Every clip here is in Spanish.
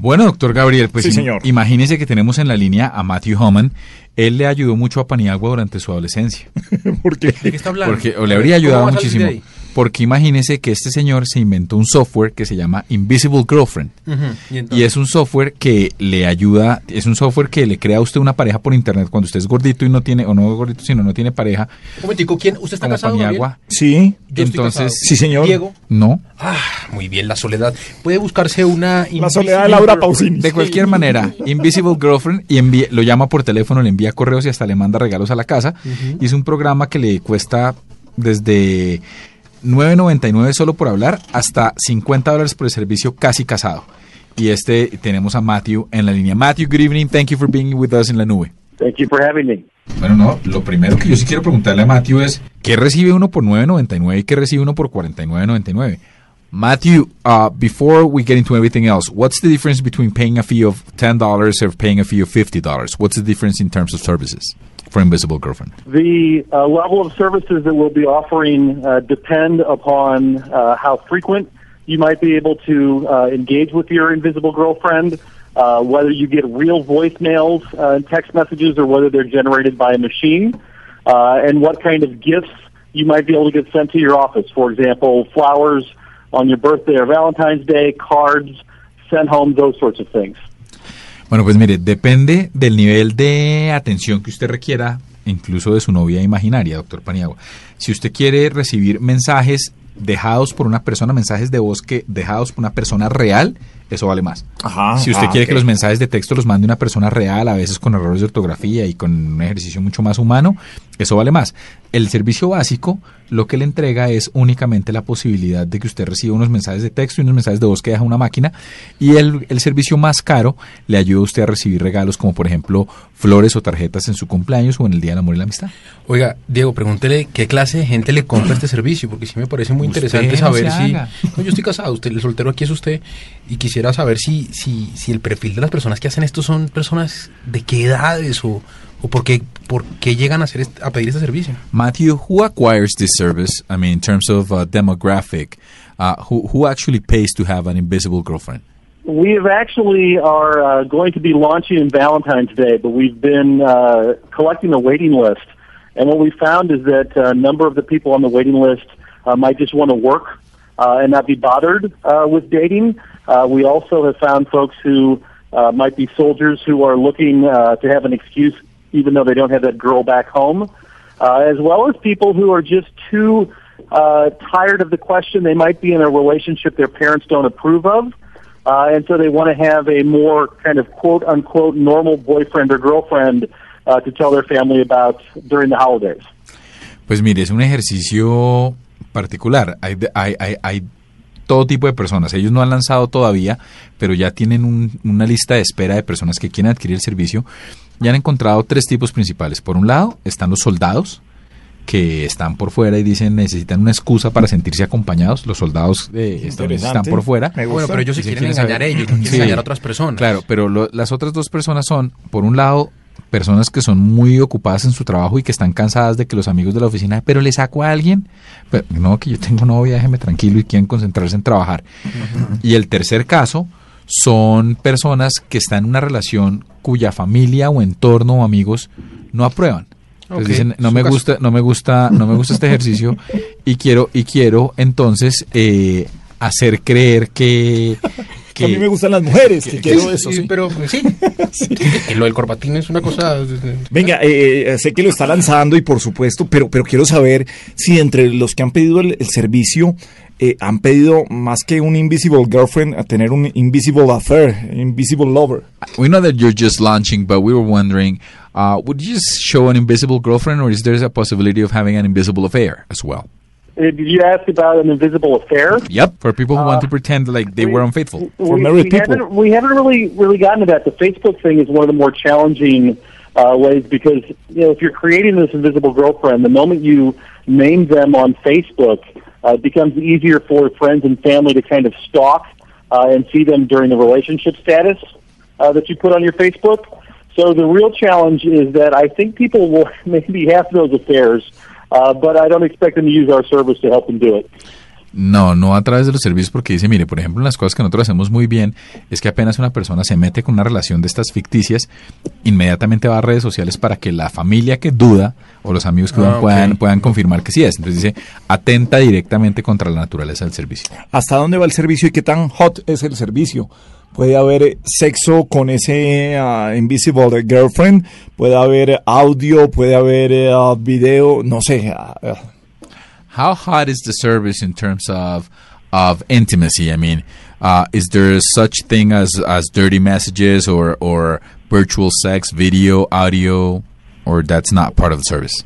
Bueno, doctor Gabriel, pues Sí, señor. imagínese que tenemos en la línea a Matthew Homan. Él le ayudó mucho a Paniagua durante su adolescencia. ¿Por qué? ¿De qué está hablando? Porque o le habría ¿Cómo ayudado muchísimo. Porque imagínese que este señor se inventó un software que se llama Invisible Girlfriend. Y, es un software que le ayuda, es un software que le crea a usted una pareja por internet cuando usted es gordito y no tiene, o no es gordito, sino no tiene pareja, Un momentico, ¿quién? ¿Usted está casado, Paniagua. Sí. Yo estoy Entonces, casado. Sí, señor. Diego. No. Ah, muy bien, la soledad. Puede buscarse una... La soledad de Laura Pausini. De cualquier manera, Invisible Girlfriend y envía- lo llama por teléfono, le envía correos y hasta le manda regalos a la casa. Y es un programa que le cuesta desde 9.99 solo por hablar hasta 50 dólares por el servicio casi casado. Y este tenemos a Matthew en la línea. Matthew, good evening. Thank you for being with us en la nube. Thank you for having me. Bueno, no, lo primero que yo sí quiero preguntarle a Matthew es, ¿qué recibe uno por 9.99 y qué recibe uno por 49.99? Matthew, uh, before we get into everything else, what's the difference between paying a fee of $10 or paying a fee of $50? What's the difference in terms of services for Invisible Girlfriend? The uh, level of services that we'll be offering uh, depend upon uh, how frequent you might be able to uh, engage with your invisible girlfriend, uh, whether you get real voicemails uh, and text messages or whether they're generated by a machine, and what kind of gifts you might be able to get sent to your office. For example, flowers on your birthday or Valentine's Day, cards sent home, those sorts of things. Bueno, pues mire, depende del nivel de atención que usted requiera, incluso de su novia imaginaria, doctor Paniagua. Si usted quiere recibir mensajes dejados por una persona, mensajes de voz que dejados por una persona real, eso vale más. Ajá. si usted ah, quiere que los mensajes de texto los mande una persona real, a veces con errores de ortografía y con un ejercicio mucho más humano, eso vale más. El servicio básico lo que le entrega es únicamente la posibilidad de que usted reciba unos mensajes de texto y unos mensajes de voz que deja una máquina y el, el servicio más caro le ayuda a usted a recibir regalos como por ejemplo flores o tarjetas en su cumpleaños o en el Día del Amor y la Amistad. Oiga, Diego, pregúntele qué clase de gente le compra este servicio, porque sí me parece muy Usted interesante saber si... No, yo estoy casado, usted, el soltero aquí es usted, y quisiera saber si, si, si el perfil de las personas que hacen esto son personas de qué edades o, o por, qué, por qué llegan a, hacer este- a pedir este servicio. Matthew, who acquires this service? I mean, in terms of uh, demographic, uh, who, who actually pays to have an invisible girlfriend? We have actually are uh, going to be launching in Valentine's Day, but we've been uh, collecting a waiting list, and what we found is that a number of the people on the waiting list uh, might just want to work uh, and not be bothered uh, with dating. Uh, we also have found folks who uh, might be soldiers who are looking uh, to have an excuse, even though they don't have that girl back home, uh, as well as people who are just too uh, tired of the question. They might be in a relationship their parents don't approve of. Uh, and so they want to have a more kind of quote unquote normal boyfriend or girlfriend uh, to tell their family about during the holidays. Pues mire, es un ejercicio particular. Hay, hay, hay, hay todo tipo de personas. Ellos no han lanzado todavía, pero ya tienen un- una lista de espera de personas que quieren adquirir el servicio. Y han encontrado tres tipos principales. Por un lado, están los soldados, que están por fuera y dicen necesitan una excusa para sentirse acompañados. Los soldados eh, están por fuera. Bueno, pero ellos se Sí, quieren quieren engañar a ellos, no quieren Sí. engañar a otras personas. Claro, pero lo- las otras dos personas son, por un lado, personas que son muy ocupadas en su trabajo y que están cansadas de que los amigos de la oficina, pero le saco a alguien, pero no, que yo tengo novia, déjeme tranquilo y quieren concentrarse en trabajar. Y el tercer caso son personas que están en una relación cuya familia o entorno o amigos no aprueban. Entonces dicen, no me caso. gusta, no me gusta, no me gusta este ejercicio y quiero, y quiero entonces eh, hacer creer que, que A mí me gustan las mujeres, que quiero eso. Sí, sí. pero pues, sí. Que lo del corbatín es una cosa... Venga, eh, eh, sé que lo está lanzando y por supuesto, pero, pero quiero saber si entre los que han pedido el, el servicio eh, han pedido más que un invisible girlfriend a tener un invisible affair, invisible lover. We know that you're just launching, but we were wondering, uh, would you just show an invisible girlfriend, or is there a possibility of having an invisible affair as well? Did you ask about an invisible affair? Yep. For people who want to pretend like they were unfaithful. For we, married we people. Haven't, we haven't really really gotten to that. The Facebook thing is one of the more challenging uh, ways because you know if you're creating this invisible girlfriend, the moment you name them on Facebook, uh, it becomes easier for friends and family to kind of stalk uh, and see them during the relationship status uh, that you put on your Facebook. So the real challenge is that I think people will maybe have those affairs, uh, but I don't expect them to use our service to help them do it. No, no a través de los servicios porque dice, mire, por ejemplo, las cosas que nosotros hacemos muy bien es que apenas una persona se mete con una relación de estas ficticias, inmediatamente va a redes sociales para que la familia que duda o los amigos que dudan Ah, ok. puedan, puedan confirmar que sí es. Entonces dice, atenta directamente contra la naturaleza del servicio. ¿Hasta dónde va el servicio y qué tan hot es el servicio? Puede haber sexo con ese ah, Invisible Girlfriend, puede haber audio, puede haber ah, video, no sé. ah. How hot is the service in terms of of intimacy? I mean, uh, is there such thing as as dirty messages or or virtual sex, video, audio, or that's not part of the service?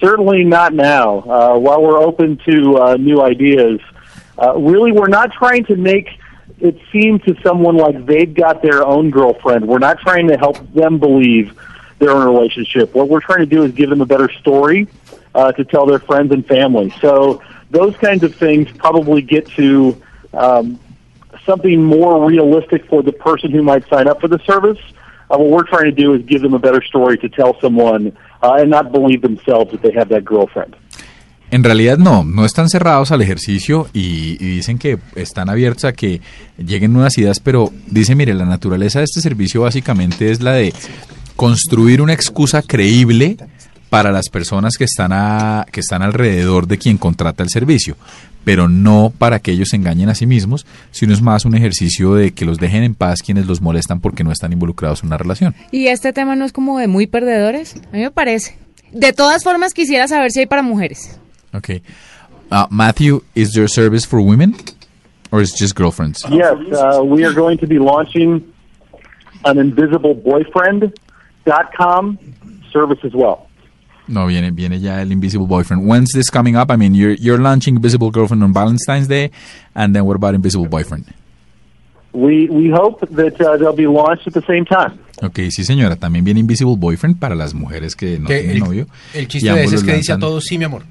Certainly not now. Uh, while we're open to uh, new ideas, uh, really we're not trying to make it seem to someone like they've got their own girlfriend. We're not trying to help them believe they're in a relationship. What we're trying to do is give them a better story uh, to tell their friends and family. So those kinds of things probably get to um, something more realistic for the person who might sign up for the service. Uh, what we're trying to do is give them a better story to tell someone uh, and not believe themselves that they have that girlfriend. En realidad no, no están cerrados al ejercicio y, dicen que están abiertos a que lleguen nuevas ideas, pero dice, mire, la naturaleza de este servicio básicamente es la de construir una excusa creíble para las personas que están, a, que están alrededor de quien contrata el servicio, pero no para que ellos engañen a sí mismos, sino es más un ejercicio de que los dejen en paz quienes los molestan porque no están involucrados en una relación. Y este tema no es como de muy perdedores, a mí me parece. De todas formas, quisiera saber si hay para mujeres. Okay. Uh, Matthew, is there a service for women or is it just girlfriends? Yes, uh, we are going to be launching an invisibleboyfriend.com service as well. No, viene, viene ya el Invisible Boyfriend. When's this coming up? I mean, you're, you're launching Invisible Girlfriend on Valentine's Day, and then what about Invisible Boyfriend? We, we hope that uh, they'll be launched at the same time. Ok, sí señora, también viene Invisible Boyfriend para las mujeres que no Que tienen el, novio. el chiste de ese es los que dice a todos, sí, mi amor.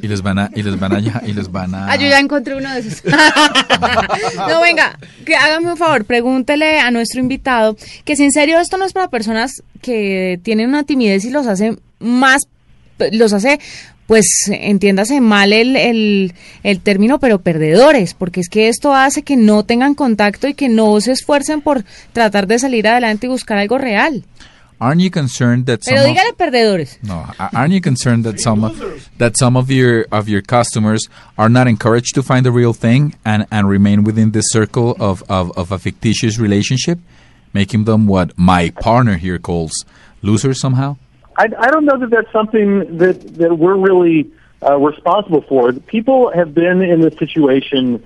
Y les van a, y les van a, y les van a... Ah, yo ya encontré uno de esos. no, venga, que hágame un favor, pregúntele a nuestro invitado que si en serio esto no es para personas que tienen una timidez y los hace más, los hace, pues entiéndase mal el, el, el término, pero perdedores, porque es que esto hace que no tengan contacto y que no se esfuercen por tratar de salir adelante y buscar algo real. Aren't you concerned that some Pero of- perdedores. No, aren't you concerned that some of, that some of your of your customers are not encouraged to find the real thing and, and remain within this circle of, of, of a fictitious relationship, making them what my partner here calls losers somehow? I, I don't know that that's something that, that we're really uh, responsible for. People have been in this situation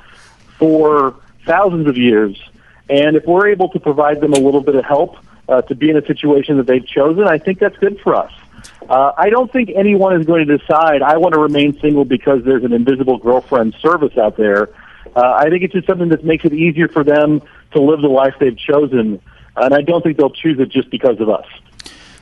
for thousands of years, and if we're able to provide them a little bit of help uh, to be in a situation that they've chosen, I think that's good for us. Uh, I don't think anyone is going to decide I want to remain single because there's an invisible girlfriend service out there. Uh, I think it's just something that makes it easier for them to live the life they've chosen, and I don't think they'll choose it just because of us.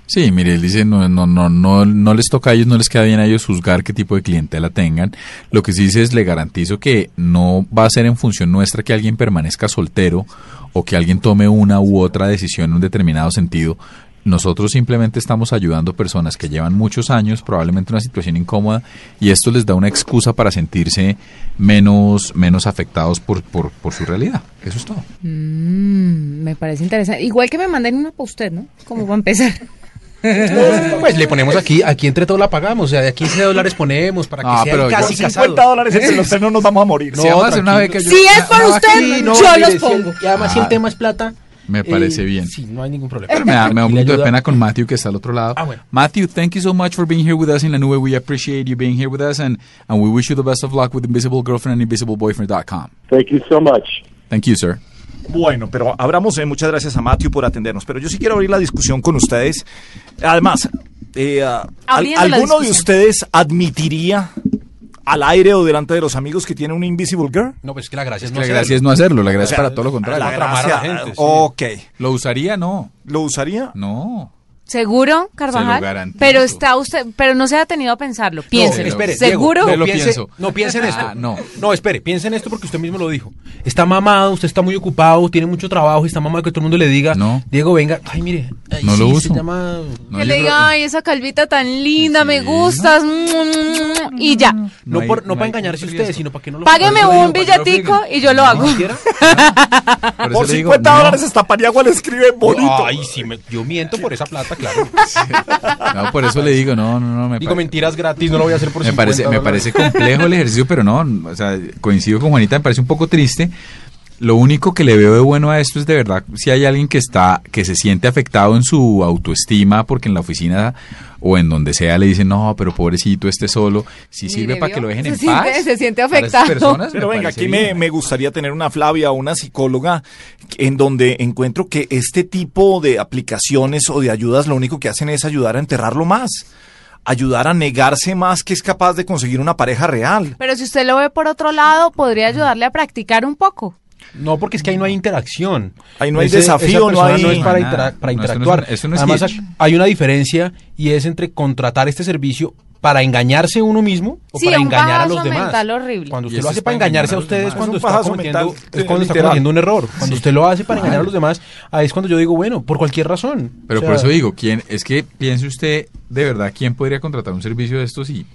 Sí, mire, él dice, no, no, no, no, no les toca a ellos, no les queda bien a ellos juzgar qué tipo de clientela tengan. Lo que sí dice es, le garantizo que no va a ser en función nuestra que alguien permanezca soltero o que alguien tome una u otra decisión en un determinado sentido. Nosotros simplemente estamos ayudando personas que llevan muchos años, probablemente una situación incómoda, y esto les da una excusa para sentirse menos, menos afectados por, por, su realidad. Eso es todo. Mm, me parece interesante. Igual que me manden una para usted, ¿no? Como va a empezar. Pues le ponemos aquí, aquí entre todos la pagamos, o sea, de 15 dólares ponemos para que No, sea pero casi yo- casado. 50 dólares entre los tres no nos vamos a morir. No, Si una yo- Si es por No, usted, aquí no, yo mire, los si el- pongo. y además si el tema es plata. Me eh, parece bien. Sí, no hay ningún problema. Me da, me da un poquito de pena con Matthew que está al otro lado. Ah, bueno. Matthew, thank you so much for being here with us in La Nube. We appreciate you being here with us and, and we wish you the best of luck with Invisible Girlfriend and InvisibleBoyfriend.com. Thank you so much. Thank you, sir. Bueno, pero abramos, eh, muchas gracias a Matthew por atendernos, pero yo sí quiero abrir la discusión con ustedes. Además, eh, ah, al- ¿alguno de ustedes admitiría, al aire o delante de los amigos que tiene un Invisible Girl? No, pues es que la gracia es, Es no la hacerlo. gracia es no hacerlo, la gracia O sea, es para todo lo contrario. la a la gracia- gente, sí. Ok. ¿Lo usaría? No. ¿Lo usaría? No. ¿Seguro, Carvajal? garantizo. Pero está usted, pero no se ha tenido a pensarlo. Piense. No, espere, ¿Seguro? Diego, no, piense, pienso. no piense en esto. Ah, no. No, espere, piense en esto porque usted mismo lo dijo. Está mamado, usted está muy ocupado, tiene mucho trabajo, está mamado que todo el mundo le diga, No. Diego, venga, ay, mire, ay, No lo sí, uso. Se llama... No, que le creo- diga, ay, esa calvita tan linda, me gustas. Y ya. No, No hay- por, no no para engañarse riesgo. usted, sino para que no lo Págueme un billetico y yo lo hago. ¿Quiera? Por, eso Por le digo, 50 no. dólares hasta Paniagua le escribe bonito. Ay, sí, me- yo miento por esa plata, claro. No, por eso le digo, no, no, no. Me, Digo mentiras gratis, no lo voy a hacer por me 50 parece, me parece complejo el ejercicio, pero no, o sea, coincido con Juanita, me parece un poco triste. Lo único que le veo de bueno a esto es de verdad si hay alguien que está, que se siente afectado en su autoestima porque en la oficina o en donde sea le dicen, no, pero pobrecito, esté solo, si sirve para que lo dejen Se en siente- paz. se siente Para esas afectado. personas Pero venga, aquí me, me gustaría tener una Flavia, una psicóloga, en donde encuentro que este tipo de aplicaciones o de ayudas lo único que hacen es ayudar a enterrarlo más, ayudar a negarse más que es capaz de conseguir una pareja real. Pero si usted lo ve por otro lado, podría ayudarle a practicar un poco. No, porque es que ahí no hay interacción. Ahí no hay Ese- desafío, esa no hay- no es para, No hay intera- nada. para No, esto no es interactuar. un- esto no es Además, hay una diferencia y es entre contratar este servicio para engañarse uno mismo o Sí, para engañar a los demás. mental horrible. Cuando usted lo hace para engañarse a ustedes cuando Es un está cometiendo, mental, es cuando está cometiendo un error. Cuando Sí. usted lo hace para engañar a los demás, ahí es cuando yo digo, bueno, por cualquier razón. Pero O sea, por eso digo, ¿quién, es que piense usted, de verdad, ¿quién podría contratar un servicio de estos y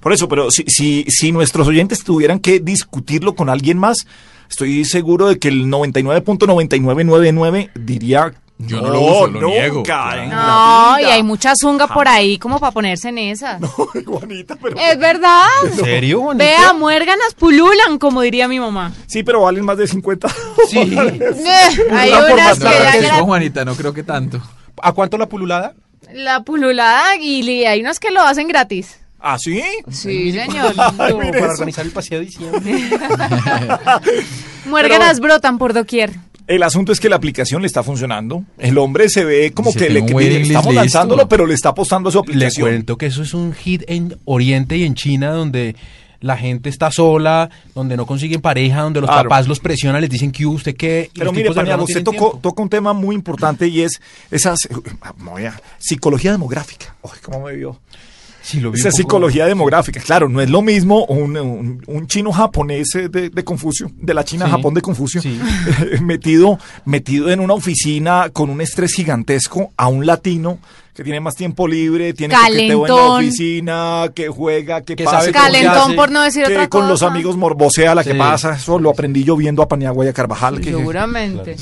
Por eso, pero si, si, si nuestros oyentes tuvieran que discutirlo con alguien más, estoy seguro de que el 99.9999 diría... Yo no lo uso, lo nunca niego, claro. No, y vida". hay mucha zunga por ahí como para ponerse en esas. Ay, Juanita, pero... Es verdad. ¿En serio, Juanita? Vea, muérganas pululan, como diría mi mamá. Sí, pero valen más de 50 Sí. Eh, hay por unas que No, ya que no, Juanita, no creo que tanto. ¿A cuánto la pululada? La pululada y hay unas que lo hacen gratis. ¿Ah, sí? Sí, señor. Para eso. organizar el paseo de diciembre. Muérganas brotan por doquier. El asunto es que la aplicación le está funcionando. El hombre se ve como Dice, que le, le estamos listo. lanzándolo, pero le está apostando a su Le aplicación. cuento que eso es un hit en Oriente y en China donde la gente está sola, donde no consiguen pareja, donde los Claro. papás los presionan, les dicen que usted qué. Pero mire, no usted tocó, toca un tema muy importante y es esa psicología demográfica. Ay, ¿cómo me vio? Sí, lo vi Esa psicología demográfica. Claro, no es lo mismo un, un- un chino japonés eh, de, de Confucio, de la China Sí, Japón de Confucio, sí. metido, metido en una oficina con un estrés gigantesco a un latino que tiene más tiempo libre, tiene coqueteo en la Calentón. oficina, que juega, que, Que pasa, que- Calentón por no decir que otra con cosa. los amigos morbosea la que pasa. Eso lo aprendí yo viendo a Paniagua y a Carvajal. que- Seguramente.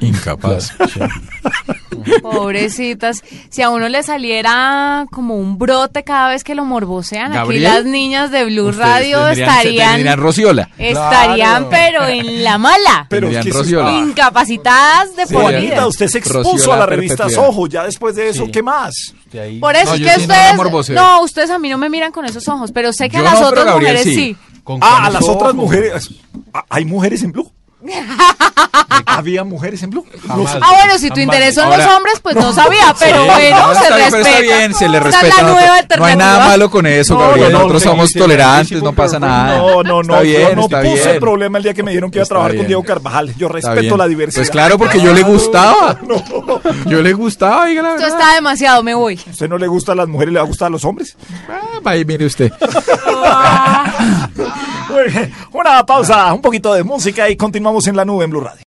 Incapaz. Pobrecitas. Si a uno le saliera como un brote cada vez que lo morbosean, Gabriel, aquí las niñas de Blue Radio tendrían- estarían Rociola. estarían Claro. pero en la mala. Pero es que Rociola. Ah. Incapacitadas de por vida. Juanita, usted se expuso Rociola a la revista perpetuidad. Soho. Ya después de eso, Sí. ¿qué más? De ahí- Por eso No, es que sí ustedes no, ustedes a mí no me miran con esos ojos, pero sé que Yo a las no, pero otras Gabriel mujeres sí. sí. con Ah, a las otras mujeres. Ah, ¿Hay mujeres en Blue? ¿Había mujeres en Blue? Jamás. Ah, bueno, si tu interés son Ahora- los hombres, pues no sabía, pero Sí, bueno, no, se bien, respeta. pero está bien, se le es la respeta. no- nueva no, hay nada malo con eso, No, Gabriel. no, Nosotros no, somos sí, sí, sí, tolerantes, sí, no pasa nada. No, no, no. Está bien, yo no está puse bien. problema el día que me dijeron que iba a trabajar con. Diego Carvajal. Yo respeto la diversidad. Pues claro, porque yo le gustaba. Yo le gustaba, diga la Esto está demasiado, me voy. ¿A usted no le gusta a las mujeres, le va a gustar a los hombres? Ah, vaya, mire usted. Una pausa, un poquito de música y continuamos en la nube en Blue Radio.